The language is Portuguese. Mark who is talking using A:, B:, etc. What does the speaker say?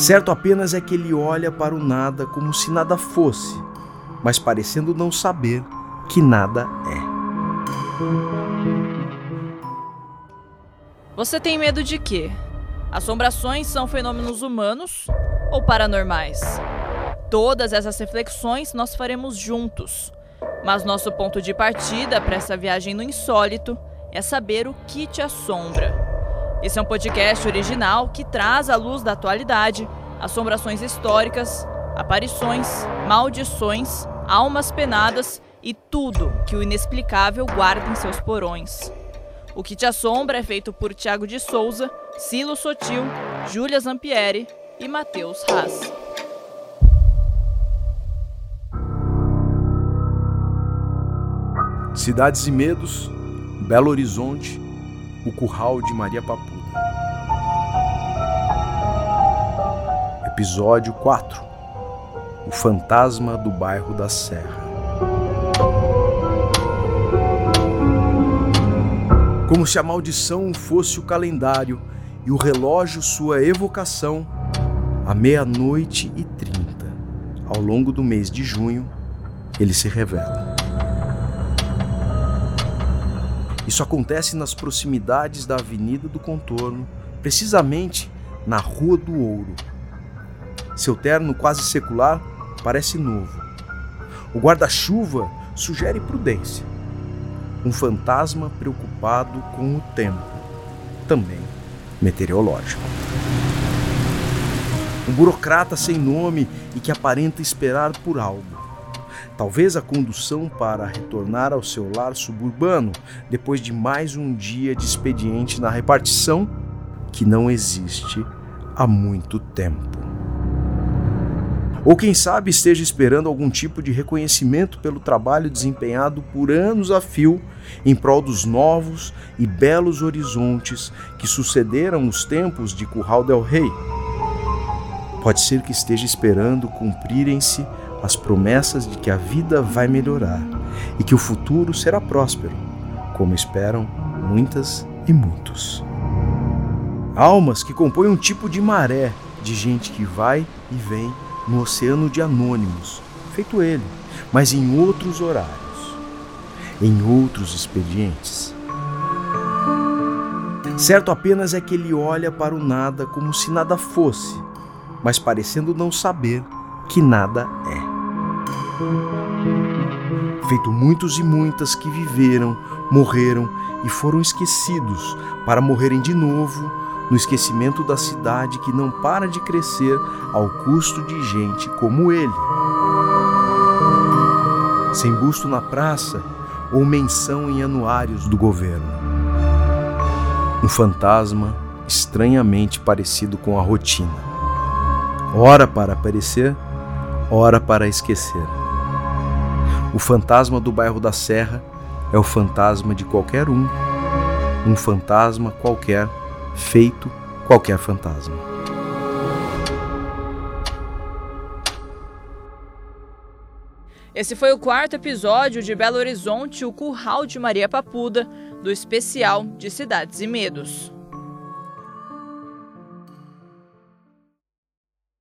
A: Certo apenas é que ele olha para o nada como se nada fosse, mas parecendo não saber que nada é.
B: Você tem medo de quê? Assombrações são fenômenos humanos ou paranormais? Todas essas reflexões nós faremos juntos. Mas nosso ponto de partida para essa viagem no insólito é saber o que te assombra. Esse é um podcast original que traz à luz da atualidade assombrações históricas, aparições, maldições, almas penadas e tudo que o inexplicável guarda em seus porões. O que te assombra é feito por Tiago de Souza, Silo Sotil, Júlia Zampieri e Matheus Haas.
A: Cidades e Medos, Belo Horizonte, o Curral de Maria Papuda. Episódio 4 O Fantasma do Bairro da Serra. Como se a maldição fosse o calendário e o relógio sua evocação, à meia-noite e trinta, ao longo do mês de junho, ele se revela. Isso acontece nas proximidades da Avenida do Contorno, precisamente na Rua do Ouro. Seu terno quase secular parece novo. O guarda-chuva sugere prudência. Um fantasma preocupado com o tempo, também meteorológico. Um burocrata sem nome e que aparenta esperar por algo talvez a condução para retornar ao seu lar suburbano depois de mais um dia de expediente na repartição que não existe há muito tempo. Ou quem sabe esteja esperando algum tipo de reconhecimento pelo trabalho desempenhado por anos a fio em prol dos novos e belos horizontes que sucederam os tempos de Curral del Rei. Pode ser que esteja esperando cumprirem-se as promessas de que a vida vai melhorar e que o futuro será próspero, como esperam muitas e muitos. Almas que compõem um tipo de maré de gente que vai e vem no oceano de anônimos, feito ele, mas em outros horários, em outros expedientes. Certo apenas é que ele olha para o nada como se nada fosse, mas parecendo não saber que nada é feito muitos e muitas que viveram, morreram e foram esquecidos, para morrerem de novo no esquecimento da cidade que não para de crescer ao custo de gente como ele. Sem busto na praça ou menção em anuários do governo. Um fantasma estranhamente parecido com a rotina. Ora para aparecer, ora para esquecer. O fantasma do bairro da Serra é o fantasma de qualquer um. Um fantasma qualquer, feito qualquer fantasma.
B: Esse foi o quarto episódio de Belo Horizonte, o Curral de Maria Papuda, do especial de Cidades e Medos.